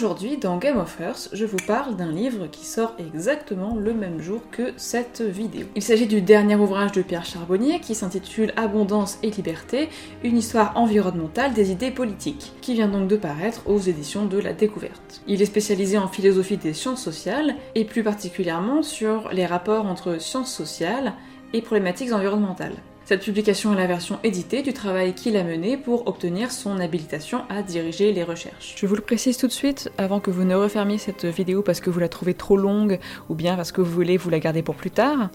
Aujourd'hui, dans Game of Earth, je vous parle d'un livre qui sort exactement le même jour que cette vidéo. Il s'agit du dernier ouvrage de Pierre Charbonnier qui s'intitule Abondance et liberté, une histoire environnementale des idées politiques, qui vient donc de paraître aux éditions de la Découverte. Il est spécialisé en philosophie des sciences sociales, et plus particulièrement sur les rapports entre sciences sociales et problématiques environnementales. Cette publication est la version éditée du travail qu'il a mené pour obtenir son habilitation à diriger les recherches. Je vous le précise tout de suite, avant que vous ne refermiez cette vidéo parce que vous la trouvez trop longue ou bien parce que vous voulez vous la garder pour plus tard,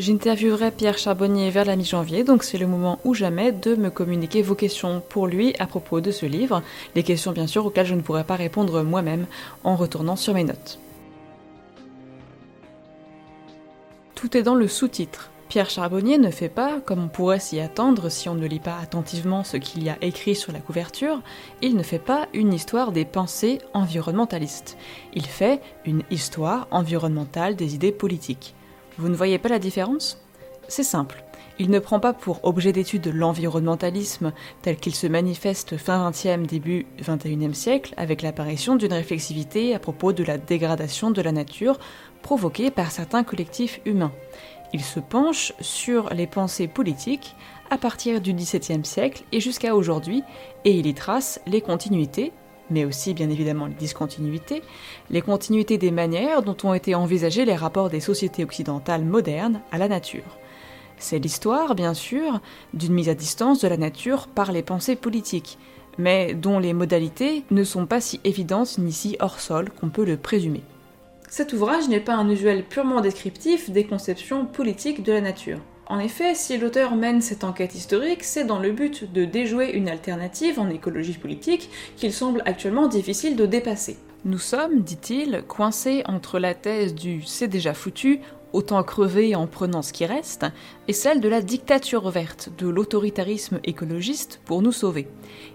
j'interviewerai Pierre Charbonnier vers la mi-janvier, donc c'est le moment ou jamais de me communiquer vos questions pour lui à propos de ce livre, les questions bien sûr auxquelles je ne pourrai pas répondre moi-même en retournant sur mes notes. Tout est dans le sous-titre. Pierre Charbonnier ne fait pas, comme on pourrait s'y attendre si on ne lit pas attentivement ce qu'il y a écrit sur la couverture, il ne fait pas une histoire des pensées environnementalistes. Il fait une histoire environnementale des idées politiques. Vous ne voyez pas la différence? C'est simple. Il ne prend pas pour objet d'étude l'environnementalisme tel qu'il se manifeste fin 20e, début 21e siècle avec l'apparition d'une réflexivité à propos de la dégradation de la nature provoquée par certains collectifs humains. Il se penche sur les pensées politiques à partir du XVIIe siècle et jusqu'à aujourd'hui, et il y trace les continuités, mais aussi bien évidemment les discontinuités, les continuités des manières dont ont été envisagés les rapports des sociétés occidentales modernes à la nature. C'est l'histoire, bien sûr, d'une mise à distance de la nature par les pensées politiques, mais dont les modalités ne sont pas si évidentes ni si hors sol qu'on peut le présumer. Cet ouvrage n'est pas un usuel purement descriptif des conceptions politiques de la nature. En effet, si l'auteur mène cette enquête historique, c'est dans le but de déjouer une alternative en écologie politique qu'il semble actuellement difficile de dépasser. Nous sommes, dit-il, coincés entre la thèse du c'est déjà foutu, autant crever en prenant ce qui reste, et celle de la dictature verte, de l'autoritarisme écologiste pour nous sauver.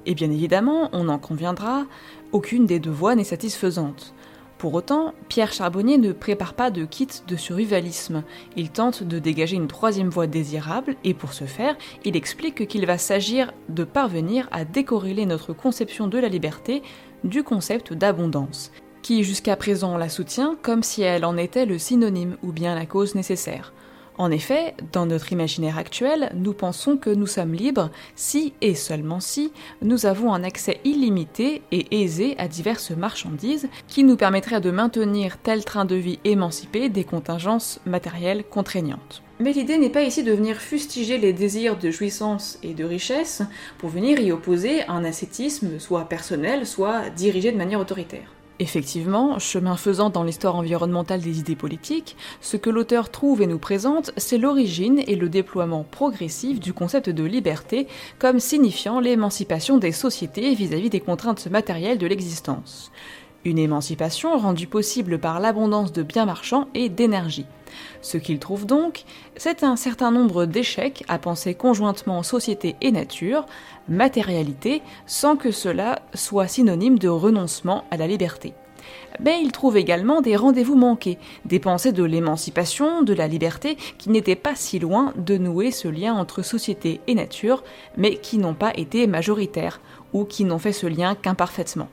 Et bien évidemment, on en conviendra, aucune des deux voies n'est satisfaisante. Pour autant, Pierre Charbonnier ne prépare pas de kit de survivalisme. Il tente de dégager une troisième voie désirable et pour ce faire, il explique qu'il va s'agir de parvenir à décorréler notre conception de la liberté du concept d'abondance, qui jusqu'à présent la soutient comme si elle en était le synonyme ou bien la cause nécessaire. En effet, dans notre imaginaire actuel, nous pensons que nous sommes libres si et seulement si nous avons un accès illimité et aisé à diverses marchandises qui nous permettraient de maintenir tel train de vie émancipé des contingences matérielles contraignantes. Mais l'idée n'est pas ici de venir fustiger les désirs de jouissance et de richesse pour venir y opposer un ascétisme soit personnel, soit dirigé de manière autoritaire. Effectivement, chemin faisant dans l'histoire environnementale des idées politiques, ce que l'auteur trouve et nous présente, c'est l'origine et le déploiement progressif du concept de liberté comme signifiant l'émancipation des sociétés vis-à-vis des contraintes matérielles de l'existence. Une émancipation rendue possible par l'abondance de biens marchands et d'énergie. Ce qu'il trouve donc, c'est un certain nombre d'échecs à penser conjointement société et nature, matérialité, sans que cela soit synonyme de renoncement à la liberté. Mais il trouve également des rendez-vous manqués, des pensées de l'émancipation, de la liberté, qui n'étaient pas si loin de nouer ce lien entre société et nature, mais qui n'ont pas été majoritaires, ou qui n'ont fait ce lien qu'imparfaitement.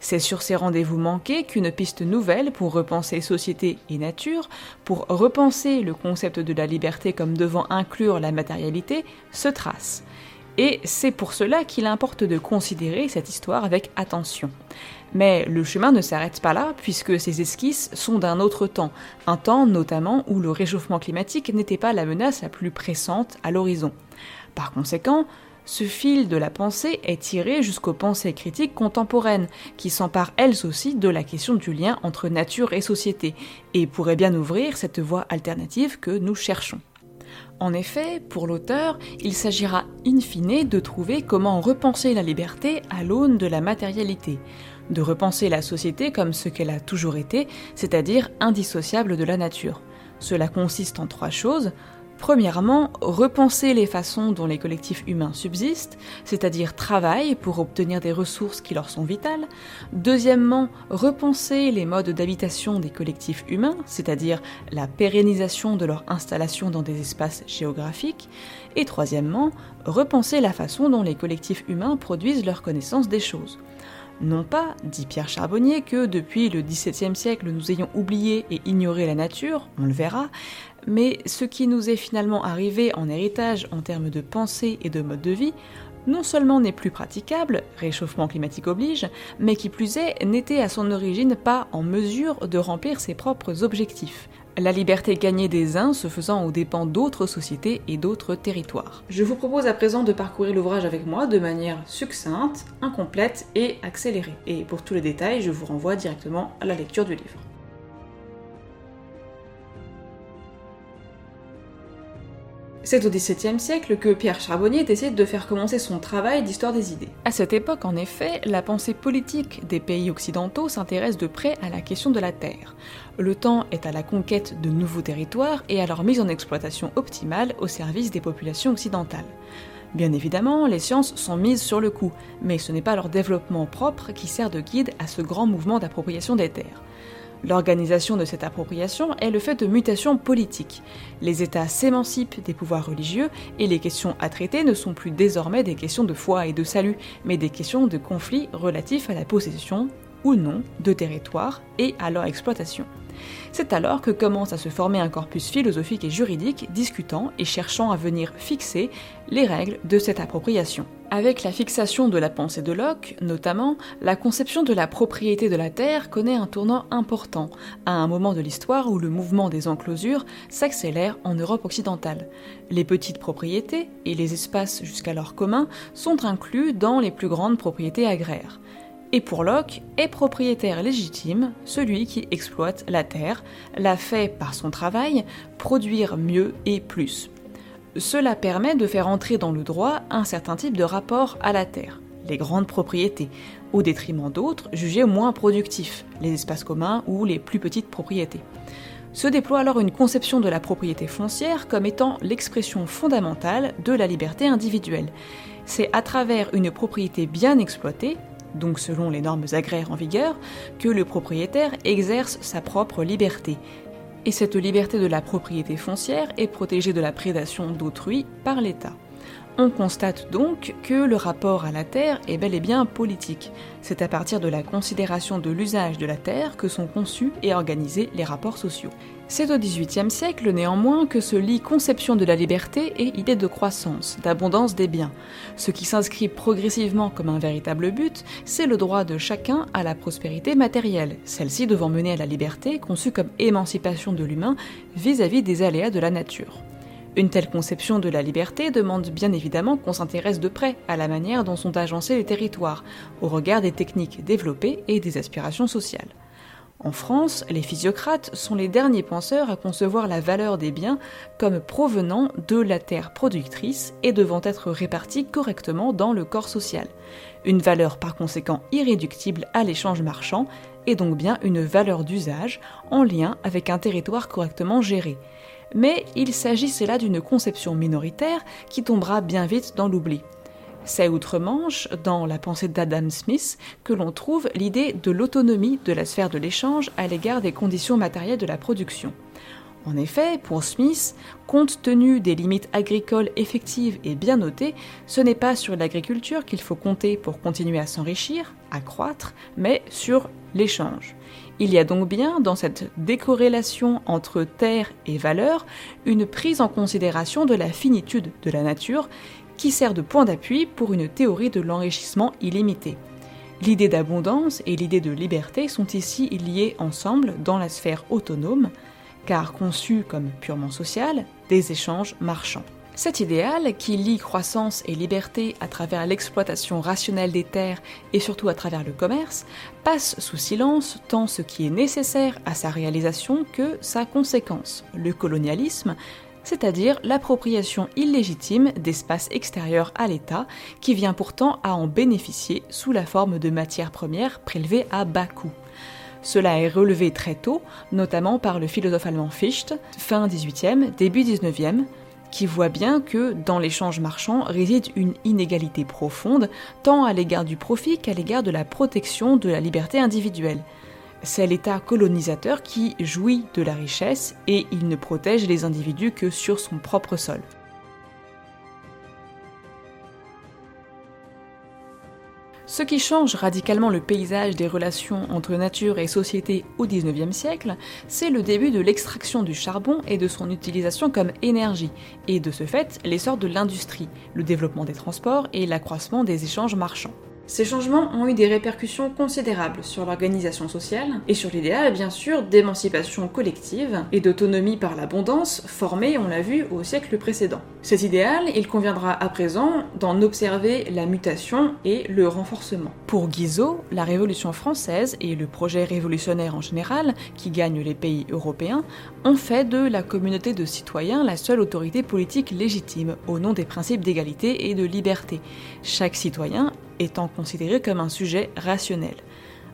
C'est sur ces rendez-vous manqués qu'une piste nouvelle pour repenser société et nature, pour repenser le concept de la liberté comme devant inclure la matérialité, se trace. Et c'est pour cela qu'il importe de considérer cette histoire avec attention. Mais le chemin ne s'arrête pas là, puisque ces esquisses sont d'un autre temps, un temps notamment où le réchauffement climatique n'était pas la menace la plus pressante à l'horizon. Par conséquent, ce fil de la pensée est tiré jusqu'aux pensées critiques contemporaines, qui s'emparent elles aussi de la question du lien entre nature et société, et pourraient bien ouvrir cette voie alternative que nous cherchons. En effet, pour l'auteur, il s'agira in fine de trouver comment repenser la liberté à l'aune de la matérialité, de repenser la société comme ce qu'elle a toujours été, c'est-à-dire indissociable de la nature. Cela consiste en trois choses, Premièrement, repenser les façons dont les collectifs humains subsistent, c'est-à-dire travaillent pour obtenir des ressources qui leur sont vitales. Deuxièmement, repenser les modes d'habitation des collectifs humains, c'est-à-dire la pérennisation de leur installation dans des espaces géographiques. Et troisièmement, repenser la façon dont les collectifs humains produisent leur connaissance des choses. Non pas, dit Pierre Charbonnier, que depuis le XVIIe siècle nous ayons oublié et ignoré la nature, on le verra, mais ce qui nous est finalement arrivé en héritage en termes de pensée et de mode de vie, non seulement n'est plus praticable, réchauffement climatique oblige, mais qui plus est, n'était à son origine pas en mesure de remplir ses propres objectifs. La liberté gagnée des uns se faisant aux dépens d'autres sociétés et d'autres territoires. Je vous propose à présent de parcourir l'ouvrage avec moi de manière succincte, incomplète et accélérée. Et pour tous les détails, je vous renvoie directement à la lecture du livre. C'est au XVIIe siècle que Pierre Charbonnier décide de faire commencer son travail d'histoire des idées. À cette époque, en effet, la pensée politique des pays occidentaux s'intéresse de près à la question de la terre. Le temps est à la conquête de nouveaux territoires et à leur mise en exploitation optimale au service des populations occidentales. Bien évidemment, les sciences sont mises sur le coup, mais ce n'est pas leur développement propre qui sert de guide à ce grand mouvement d'appropriation des terres. L'organisation de cette appropriation est le fait de mutations politiques. Les États s'émancipent des pouvoirs religieux et les questions à traiter ne sont plus désormais des questions de foi et de salut, mais des questions de conflits relatifs à la possession ou non de territoires et à leur exploitation. C'est alors que commence à se former un corpus philosophique et juridique discutant et cherchant à venir fixer les règles de cette appropriation. Avec la fixation de la pensée de Locke, notamment, la conception de la propriété de la terre connaît un tournant important, à un moment de l'histoire où le mouvement des enclosures s'accélère en Europe occidentale. Les petites propriétés et les espaces jusqu'alors communs sont inclus dans les plus grandes propriétés agraires. Et pour Locke, est propriétaire légitime celui qui exploite la terre, la fait par son travail produire mieux et plus. Cela permet de faire entrer dans le droit un certain type de rapport à la terre, les grandes propriétés, au détriment d'autres jugés moins productifs, les espaces communs ou les plus petites propriétés. Se déploie alors une conception de la propriété foncière comme étant l'expression fondamentale de la liberté individuelle. C'est à travers une propriété bien exploitée donc selon les normes agraires en vigueur, que le propriétaire exerce sa propre liberté. Et cette liberté de la propriété foncière est protégée de la prédation d'autrui par l'État. On constate donc que le rapport à la terre est bel et bien politique. C'est à partir de la considération de l'usage de la terre que sont conçus et organisés les rapports sociaux. C'est au XVIIIe siècle néanmoins que se lie conception de la liberté et idée de croissance, d'abondance des biens. Ce qui s'inscrit progressivement comme un véritable but, c'est le droit de chacun à la prospérité matérielle, celle-ci devant mener à la liberté conçue comme émancipation de l'humain vis-à-vis des aléas de la nature. Une telle conception de la liberté demande bien évidemment qu'on s'intéresse de près à la manière dont sont agencés les territoires, au regard des techniques développées et des aspirations sociales. En France, les physiocrates sont les derniers penseurs à concevoir la valeur des biens comme provenant de la terre productrice et devant être répartis correctement dans le corps social. Une valeur par conséquent irréductible à l'échange marchand et donc bien une valeur d'usage en lien avec un territoire correctement géré mais il s'agissait là d'une conception minoritaire qui tombera bien vite dans l'oubli. C'est outre-Manche, dans la pensée d'Adam Smith, que l'on trouve l'idée de l'autonomie de la sphère de l'échange à l'égard des conditions matérielles de la production. En effet, pour Smith, compte tenu des limites agricoles effectives et bien notées, ce n'est pas sur l'agriculture qu'il faut compter pour continuer à s'enrichir, à croître, mais sur l'échange. Il y a donc bien dans cette décorrélation entre terre et valeur une prise en considération de la finitude de la nature qui sert de point d'appui pour une théorie de l'enrichissement illimité. L'idée d'abondance et l'idée de liberté sont ici liées ensemble dans la sphère autonome, car conçues comme purement sociales, des échanges marchands. Cet idéal, qui lie croissance et liberté à travers l'exploitation rationnelle des terres et surtout à travers le commerce, passe sous silence tant ce qui est nécessaire à sa réalisation que sa conséquence, le colonialisme, c'est-à-dire l'appropriation illégitime d'espaces extérieurs à l'État, qui vient pourtant à en bénéficier sous la forme de matières premières prélevées à bas coût. Cela est relevé très tôt, notamment par le philosophe allemand Fichte, fin 18e, début 19e, qui voit bien que dans l'échange marchand réside une inégalité profonde, tant à l'égard du profit qu'à l'égard de la protection de la liberté individuelle. C'est l'État colonisateur qui jouit de la richesse et il ne protège les individus que sur son propre sol. Ce qui change radicalement le paysage des relations entre nature et société au XIXe siècle, c'est le début de l'extraction du charbon et de son utilisation comme énergie, et de ce fait l'essor de l'industrie, le développement des transports et l'accroissement des échanges marchands. Ces changements ont eu des répercussions considérables sur l'organisation sociale et sur l'idéal, bien sûr, d'émancipation collective et d'autonomie par l'abondance formé, on l'a vu, au siècle précédent. Cet idéal, il conviendra à présent d'en observer la mutation et le renforcement. Pour Guizot, la Révolution française et le projet révolutionnaire en général, qui gagne les pays européens, ont fait de la communauté de citoyens la seule autorité politique légitime, au nom des principes d'égalité et de liberté. Chaque citoyen étant considéré comme un sujet rationnel.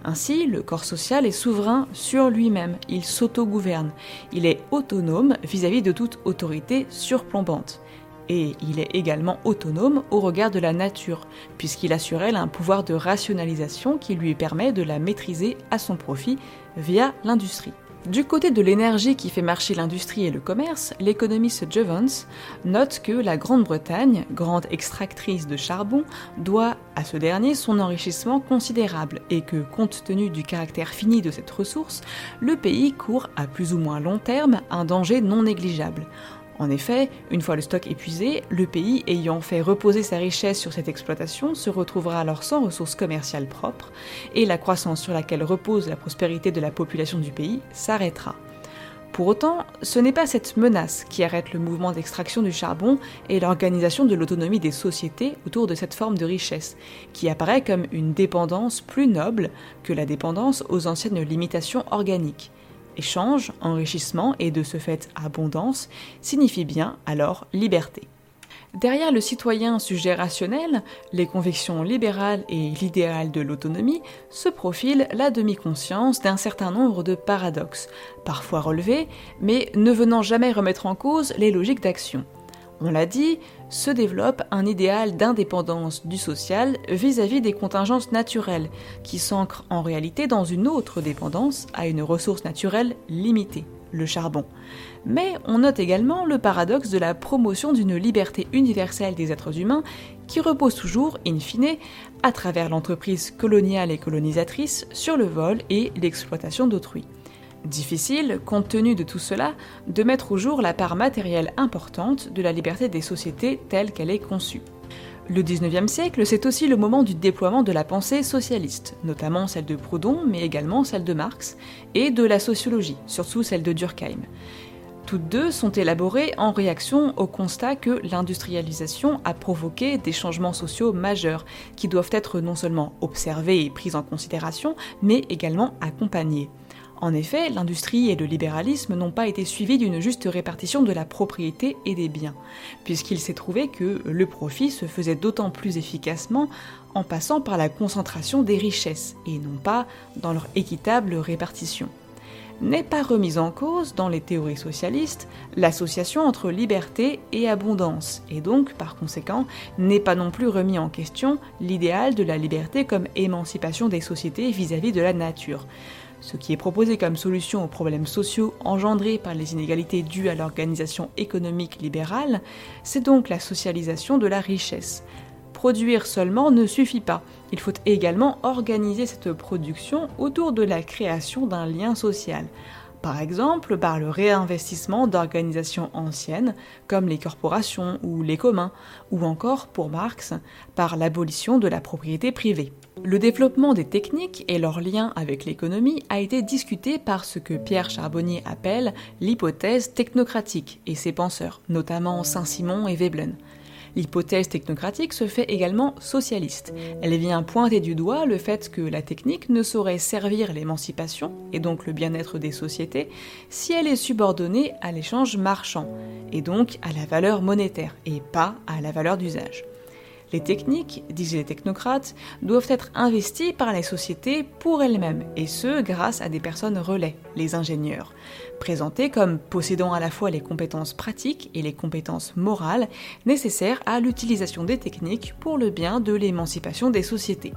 Ainsi, le corps social est souverain sur lui-même, il s'autogouverne, il est autonome vis-à-vis de toute autorité surplombante. Et il est également autonome au regard de la nature, puisqu'il a sur elle un pouvoir de rationalisation qui lui permet de la maîtriser à son profit via l'industrie. Du côté de l'énergie qui fait marcher l'industrie et le commerce, l'économiste Jevons note que la Grande-Bretagne, grande extractrice de charbon, doit à ce dernier son enrichissement considérable et que, compte tenu du caractère fini de cette ressource, le pays court à plus ou moins long terme un danger non négligeable. En effet, une fois le stock épuisé, le pays ayant fait reposer sa richesse sur cette exploitation se retrouvera alors sans ressources commerciales propres, et la croissance sur laquelle repose la prospérité de la population du pays s'arrêtera. Pour autant, ce n'est pas cette menace qui arrête le mouvement d'extraction du charbon et l'organisation de l'autonomie des sociétés autour de cette forme de richesse, qui apparaît comme une dépendance plus noble que la dépendance aux anciennes limitations organiques. Échange, enrichissement et de ce fait abondance signifie bien alors liberté. Derrière le citoyen sujet rationnel, les convictions libérales et l'idéal de l'autonomie se profile la demi-conscience d'un certain nombre de paradoxes, parfois relevés, mais ne venant jamais remettre en cause les logiques d'action on l'a dit, se développe un idéal d'indépendance du social vis-à-vis des contingences naturelles, qui s'ancre en réalité dans une autre dépendance à une ressource naturelle limitée, le charbon. Mais on note également le paradoxe de la promotion d'une liberté universelle des êtres humains qui repose toujours, in fine, à travers l'entreprise coloniale et colonisatrice sur le vol et l'exploitation d'autrui. Difficile, compte tenu de tout cela, de mettre au jour la part matérielle importante de la liberté des sociétés telle qu'elle est conçue. Le 19e siècle, c'est aussi le moment du déploiement de la pensée socialiste, notamment celle de Proudhon, mais également celle de Marx, et de la sociologie, surtout celle de Durkheim. Toutes deux sont élaborées en réaction au constat que l'industrialisation a provoqué des changements sociaux majeurs qui doivent être non seulement observés et pris en considération, mais également accompagnés. En effet, l'industrie et le libéralisme n'ont pas été suivis d'une juste répartition de la propriété et des biens, puisqu'il s'est trouvé que le profit se faisait d'autant plus efficacement en passant par la concentration des richesses, et non pas dans leur équitable répartition. N'est pas remise en cause, dans les théories socialistes, l'association entre liberté et abondance, et donc, par conséquent, n'est pas non plus remis en question l'idéal de la liberté comme émancipation des sociétés vis-à-vis -vis de la nature. Ce qui est proposé comme solution aux problèmes sociaux engendrés par les inégalités dues à l'organisation économique libérale, c'est donc la socialisation de la richesse. Produire seulement ne suffit pas, il faut également organiser cette production autour de la création d'un lien social, par exemple par le réinvestissement d'organisations anciennes comme les corporations ou les communs, ou encore, pour Marx, par l'abolition de la propriété privée. Le développement des techniques et leur lien avec l'économie a été discuté par ce que Pierre Charbonnier appelle l'hypothèse technocratique et ses penseurs, notamment Saint-Simon et Veblen. L'hypothèse technocratique se fait également socialiste. Elle vient pointer du doigt le fait que la technique ne saurait servir l'émancipation, et donc le bien-être des sociétés, si elle est subordonnée à l'échange marchand, et donc à la valeur monétaire, et pas à la valeur d'usage. Les techniques, disent les technocrates, doivent être investies par les sociétés pour elles-mêmes, et ce grâce à des personnes relais, les ingénieurs, présentés comme possédant à la fois les compétences pratiques et les compétences morales nécessaires à l'utilisation des techniques pour le bien de l'émancipation des sociétés.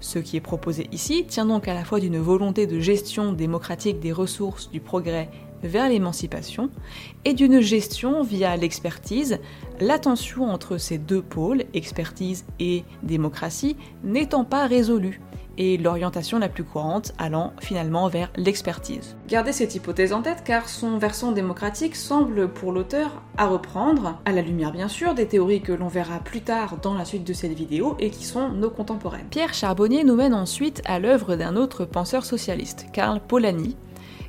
Ce qui est proposé ici tient donc à la fois d'une volonté de gestion démocratique des ressources du progrès vers l'émancipation et d'une gestion via l'expertise, l'attention entre ces deux pôles, expertise et démocratie, n'étant pas résolue et l'orientation la plus courante allant finalement vers l'expertise. Gardez cette hypothèse en tête car son versant démocratique semble pour l'auteur à reprendre, à la lumière bien sûr des théories que l'on verra plus tard dans la suite de cette vidéo et qui sont nos contemporaines. Pierre Charbonnier nous mène ensuite à l'œuvre d'un autre penseur socialiste, Karl Polanyi,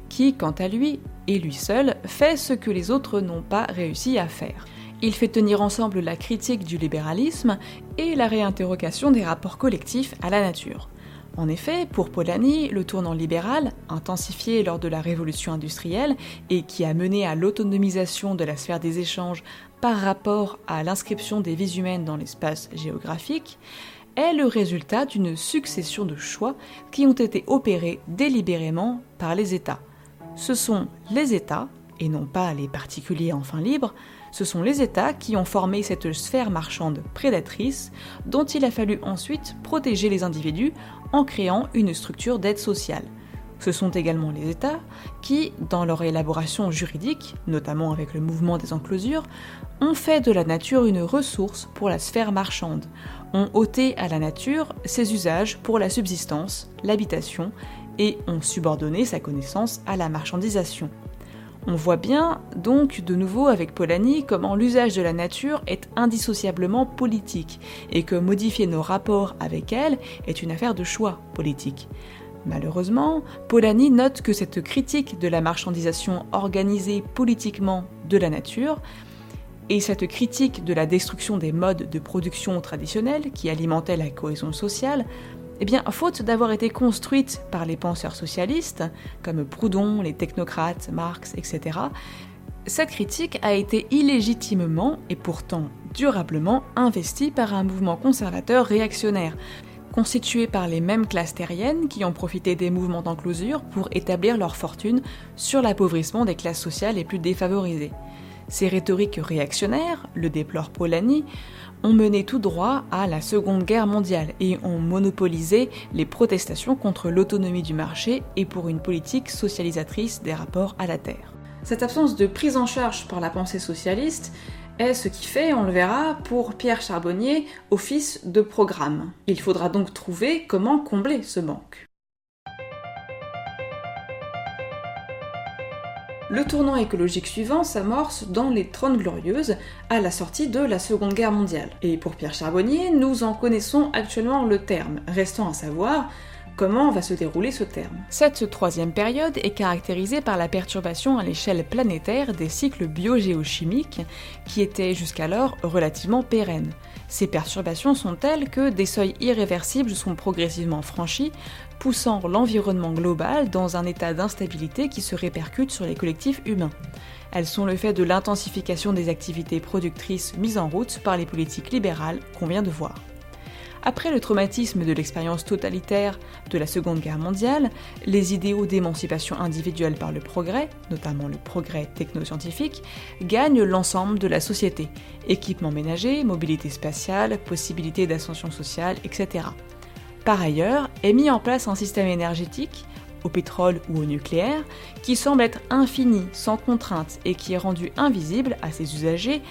qui, quant à lui, et lui seul, fait ce que les autres n'ont pas réussi à faire. Il fait tenir ensemble la critique du libéralisme et la réinterrogation des rapports collectifs à la nature. En effet, pour Polanyi, le tournant libéral, intensifié lors de la révolution industrielle et qui a mené à l'autonomisation de la sphère des échanges par rapport à l'inscription des vies humaines dans l'espace géographique, est le résultat d'une succession de choix qui ont été opérés délibérément par les États. Ce sont les États, et non pas les particuliers enfin libres, ce sont les États qui ont formé cette sphère marchande prédatrice dont il a fallu ensuite protéger les individus en créant une structure d'aide sociale. Ce sont également les États qui, dans leur élaboration juridique, notamment avec le mouvement des enclosures, ont fait de la nature une ressource pour la sphère marchande, ont ôté à la nature ses usages pour la subsistance, l'habitation, et ont subordonné sa connaissance à la marchandisation. On voit bien donc de nouveau avec Polanyi comment l'usage de la nature est indissociablement politique et que modifier nos rapports avec elle est une affaire de choix politique. Malheureusement, Polanyi note que cette critique de la marchandisation organisée politiquement de la nature et cette critique de la destruction des modes de production traditionnels qui alimentaient la cohésion sociale eh bien, faute d'avoir été construite par les penseurs socialistes, comme Proudhon, les technocrates, Marx, etc., cette critique a été illégitimement et pourtant durablement investie par un mouvement conservateur réactionnaire, constitué par les mêmes classes terriennes qui ont profité des mouvements d'enclosure pour établir leur fortune sur l'appauvrissement des classes sociales les plus défavorisées. Ces rhétoriques réactionnaires, le déplore Polanyi, ont mené tout droit à la Seconde Guerre mondiale et ont monopolisé les protestations contre l'autonomie du marché et pour une politique socialisatrice des rapports à la terre. Cette absence de prise en charge par la pensée socialiste est ce qui fait, on le verra, pour Pierre Charbonnier, office de programme. Il faudra donc trouver comment combler ce manque. Le tournant écologique suivant s'amorce dans les Trônes Glorieuses, à la sortie de la Seconde Guerre mondiale. Et pour Pierre Charbonnier, nous en connaissons actuellement le terme, restant à savoir comment va se dérouler ce terme. Cette troisième période est caractérisée par la perturbation à l'échelle planétaire des cycles biogéochimiques qui étaient jusqu'alors relativement pérennes. Ces perturbations sont telles que des seuils irréversibles sont progressivement franchis, poussant l'environnement global dans un état d'instabilité qui se répercute sur les collectifs humains. Elles sont le fait de l'intensification des activités productrices mises en route par les politiques libérales qu'on vient de voir. Après le traumatisme de l'expérience totalitaire de la Seconde Guerre mondiale, les idéaux d'émancipation individuelle par le progrès, notamment le progrès technoscientifique, gagnent l'ensemble de la société. Équipement ménager, mobilité spatiale, possibilité d'ascension sociale, etc. Par ailleurs, est mis en place un système énergétique, au pétrole ou au nucléaire, qui semble être infini, sans contrainte, et qui est rendu invisible à ses usagers,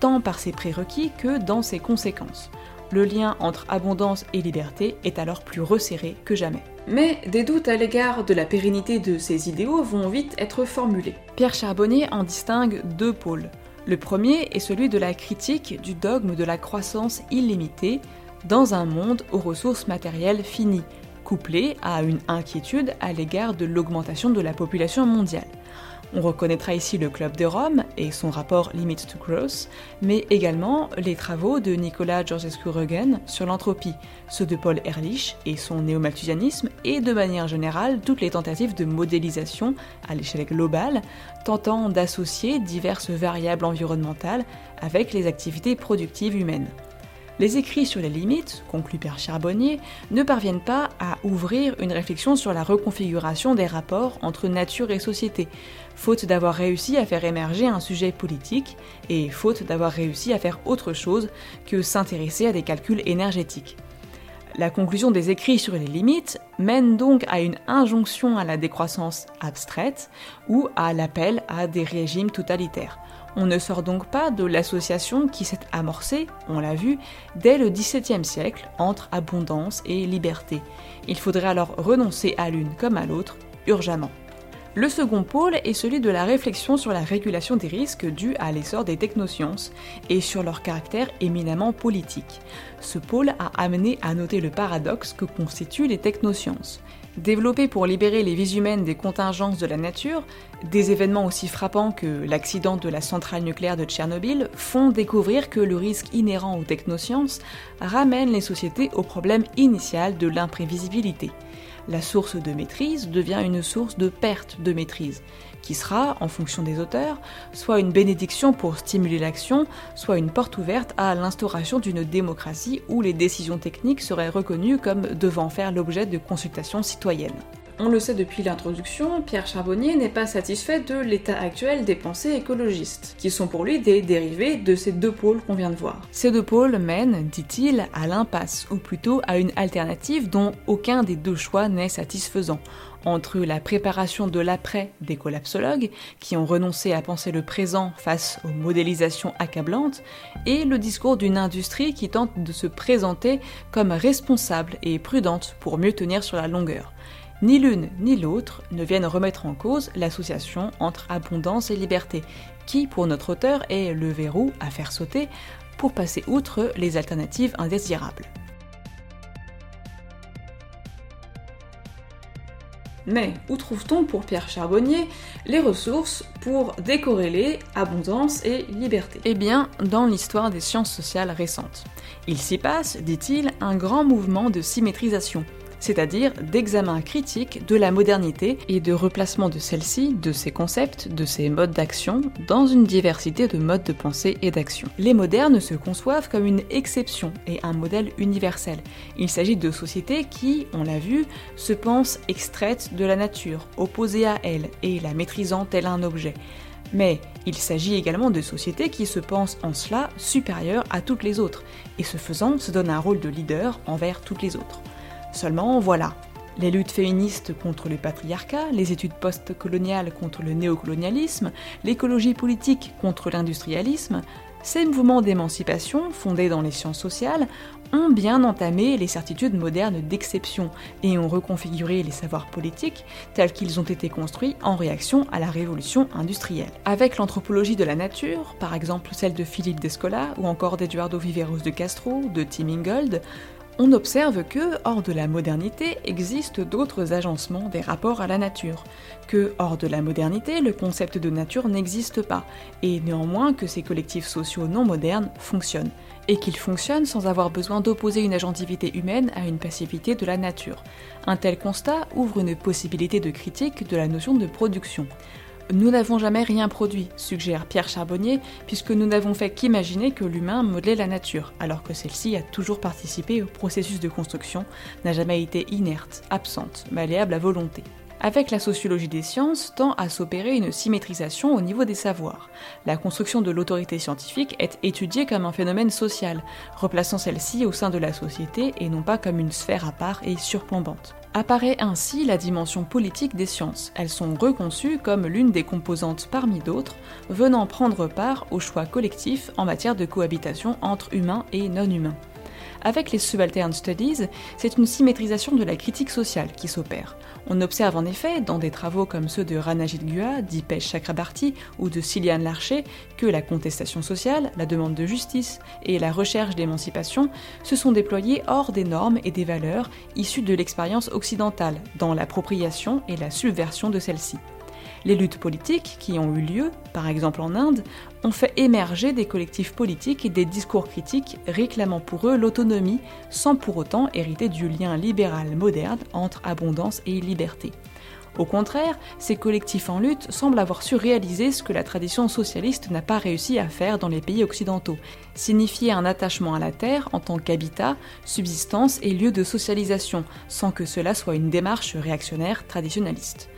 tant par ses prérequis que dans ses conséquences. Le lien entre abondance et liberté est alors plus resserré que jamais. Mais des doutes à l'égard de la pérennité de ces idéaux vont vite être formulés. Pierre Charbonnier en distingue deux pôles. Le premier est celui de la critique du dogme de la croissance illimitée, dans un monde aux ressources matérielles finies, couplé à une inquiétude à l'égard de l'augmentation de la population mondiale. On reconnaîtra ici le Club de Rome et son rapport Limit to Growth, mais également les travaux de Nicolas Georgescu-Roegen sur l'entropie, ceux de Paul Ehrlich et son néomalthusianisme, et de manière générale toutes les tentatives de modélisation à l'échelle globale, tentant d'associer diverses variables environnementales avec les activités productives humaines. Les écrits sur les limites, conclut Père Charbonnier, ne parviennent pas à ouvrir une réflexion sur la reconfiguration des rapports entre nature et société, faute d'avoir réussi à faire émerger un sujet politique et faute d'avoir réussi à faire autre chose que s'intéresser à des calculs énergétiques. La conclusion des écrits sur les limites mène donc à une injonction à la décroissance abstraite ou à l'appel à des régimes totalitaires. On ne sort donc pas de l'association qui s'est amorcée, on l'a vu, dès le XVIIe siècle entre abondance et liberté. Il faudrait alors renoncer à l'une comme à l'autre, urgemment. Le second pôle est celui de la réflexion sur la régulation des risques dus à l'essor des technosciences et sur leur caractère éminemment politique. Ce pôle a amené à noter le paradoxe que constituent les technosciences. Développées pour libérer les vies humaines des contingences de la nature, des événements aussi frappants que l'accident de la centrale nucléaire de Tchernobyl font découvrir que le risque inhérent aux technosciences ramène les sociétés au problème initial de l'imprévisibilité. La source de maîtrise devient une source de perte de maîtrise, qui sera, en fonction des auteurs, soit une bénédiction pour stimuler l'action, soit une porte ouverte à l'instauration d'une démocratie où les décisions techniques seraient reconnues comme devant faire l'objet de consultations citoyennes. On le sait depuis l'introduction, Pierre Charbonnier n'est pas satisfait de l'état actuel des pensées écologistes, qui sont pour lui des dérivés de ces deux pôles qu'on vient de voir. Ces deux pôles mènent, dit-il, à l'impasse, ou plutôt à une alternative dont aucun des deux choix n'est satisfaisant, entre la préparation de l'après des collapsologues, qui ont renoncé à penser le présent face aux modélisations accablantes, et le discours d'une industrie qui tente de se présenter comme responsable et prudente pour mieux tenir sur la longueur. Ni l'une ni l'autre ne viennent remettre en cause l'association entre abondance et liberté, qui, pour notre auteur, est le verrou à faire sauter pour passer outre les alternatives indésirables. Mais où trouve-t-on pour Pierre Charbonnier les ressources pour décorréler abondance et liberté? Eh bien, dans l'histoire des sciences sociales récentes. Il s'y passe, dit-il, un grand mouvement de symétrisation c'est-à-dire d'examen critique de la modernité et de replacement de celle-ci, de ses concepts, de ses modes d'action, dans une diversité de modes de pensée et d'action. Les modernes se conçoivent comme une exception et un modèle universel. Il s'agit de sociétés qui, on l'a vu, se pensent extraites de la nature, opposées à elle et la maîtrisant tel un objet. Mais il s'agit également de sociétés qui se pensent en cela supérieures à toutes les autres, et ce faisant se donnent un rôle de leader envers toutes les autres. Seulement, voilà, les luttes féministes contre le patriarcat, les études post-coloniales contre le néocolonialisme, l'écologie politique contre l'industrialisme, ces mouvements d'émancipation, fondés dans les sciences sociales, ont bien entamé les certitudes modernes d'exception et ont reconfiguré les savoirs politiques tels qu'ils ont été construits en réaction à la révolution industrielle. Avec l'anthropologie de la nature, par exemple celle de Philippe Descola ou encore d'Eduardo Viveros de Castro, de Tim Ingold, on observe que, hors de la modernité, existent d'autres agencements des rapports à la nature, que, hors de la modernité, le concept de nature n'existe pas, et néanmoins que ces collectifs sociaux non modernes fonctionnent, et qu'ils fonctionnent sans avoir besoin d'opposer une agentivité humaine à une passivité de la nature. Un tel constat ouvre une possibilité de critique de la notion de production. Nous n'avons jamais rien produit, suggère Pierre Charbonnier, puisque nous n'avons fait qu'imaginer que l'humain modelait la nature, alors que celle-ci a toujours participé au processus de construction, n'a jamais été inerte, absente, malléable à volonté. Avec la sociologie des sciences tend à s'opérer une symétrisation au niveau des savoirs. La construction de l'autorité scientifique est étudiée comme un phénomène social, replaçant celle-ci au sein de la société et non pas comme une sphère à part et surplombante. Apparaît ainsi la dimension politique des sciences. Elles sont reconçues comme l'une des composantes parmi d'autres, venant prendre part au choix collectif en matière de cohabitation entre humains et non-humains. Avec les subaltern studies, c'est une symétrisation de la critique sociale qui s'opère. On observe en effet, dans des travaux comme ceux de Ranajit Gua, d'Ipesh Chakrabarti ou de Ciliane Larcher, que la contestation sociale, la demande de justice et la recherche d'émancipation se sont déployés hors des normes et des valeurs issues de l'expérience occidentale, dans l'appropriation et la subversion de celles-ci. Les luttes politiques qui ont eu lieu, par exemple en Inde, ont fait émerger des collectifs politiques et des discours critiques réclamant pour eux l'autonomie sans pour autant hériter du lien libéral moderne entre abondance et liberté. Au contraire, ces collectifs en lutte semblent avoir su réaliser ce que la tradition socialiste n'a pas réussi à faire dans les pays occidentaux, signifier un attachement à la terre en tant qu'habitat, subsistance et lieu de socialisation, sans que cela soit une démarche réactionnaire traditionnaliste.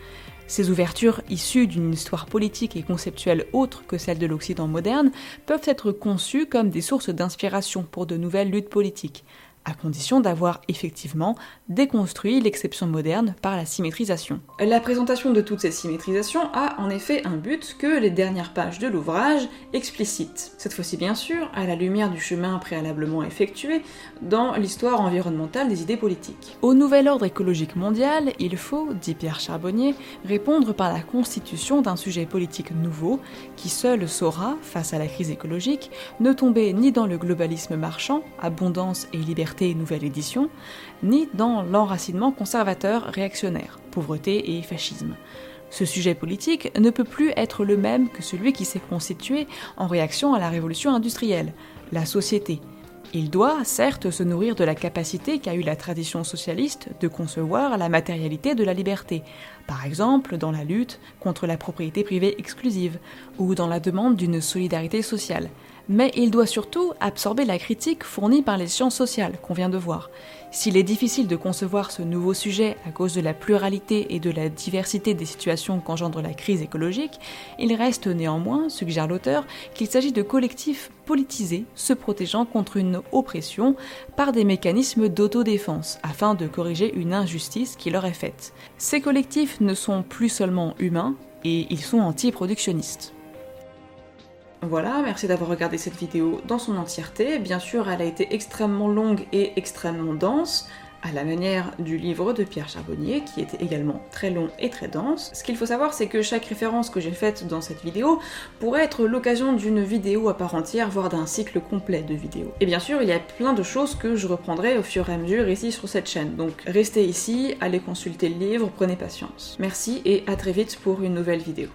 Ces ouvertures, issues d'une histoire politique et conceptuelle autre que celle de l'Occident moderne, peuvent être conçues comme des sources d'inspiration pour de nouvelles luttes politiques. À condition d'avoir effectivement déconstruit l'exception moderne par la symétrisation. La présentation de toutes ces symétrisations a en effet un but que les dernières pages de l'ouvrage explicitent. Cette fois-ci bien sûr, à la lumière du chemin préalablement effectué dans l'histoire environnementale des idées politiques. Au nouvel ordre écologique mondial, il faut, dit Pierre Charbonnier, répondre par la constitution d'un sujet politique nouveau qui seul saura, face à la crise écologique, ne tomber ni dans le globalisme marchand, abondance et nouvelle édition, ni dans l'enracinement conservateur réactionnaire, pauvreté et fascisme. Ce sujet politique ne peut plus être le même que celui qui s'est constitué en réaction à la révolution industrielle, la société. Il doit, certes, se nourrir de la capacité qu'a eue la tradition socialiste de concevoir la matérialité de la liberté, par exemple dans la lutte contre la propriété privée exclusive ou dans la demande d'une solidarité sociale, mais il doit surtout absorber la critique fournie par les sciences sociales qu'on vient de voir. S'il est difficile de concevoir ce nouveau sujet à cause de la pluralité et de la diversité des situations qu'engendre la crise écologique, il reste néanmoins, suggère l'auteur, qu'il s'agit de collectifs politisés se protégeant contre une oppression par des mécanismes d'autodéfense afin de corriger une injustice qui leur est faite. Ces collectifs ne sont plus seulement humains et ils sont anti-productionnistes. Voilà, merci d'avoir regardé cette vidéo dans son entièreté. Bien sûr, elle a été extrêmement longue et extrêmement dense, à la manière du livre de Pierre Charbonnier, qui était également très long et très dense. Ce qu'il faut savoir, c'est que chaque référence que j'ai faite dans cette vidéo pourrait être l'occasion d'une vidéo à part entière, voire d'un cycle complet de vidéos. Et bien sûr, il y a plein de choses que je reprendrai au fur et à mesure ici sur cette chaîne, donc restez ici, allez consulter le livre, prenez patience. Merci et à très vite pour une nouvelle vidéo.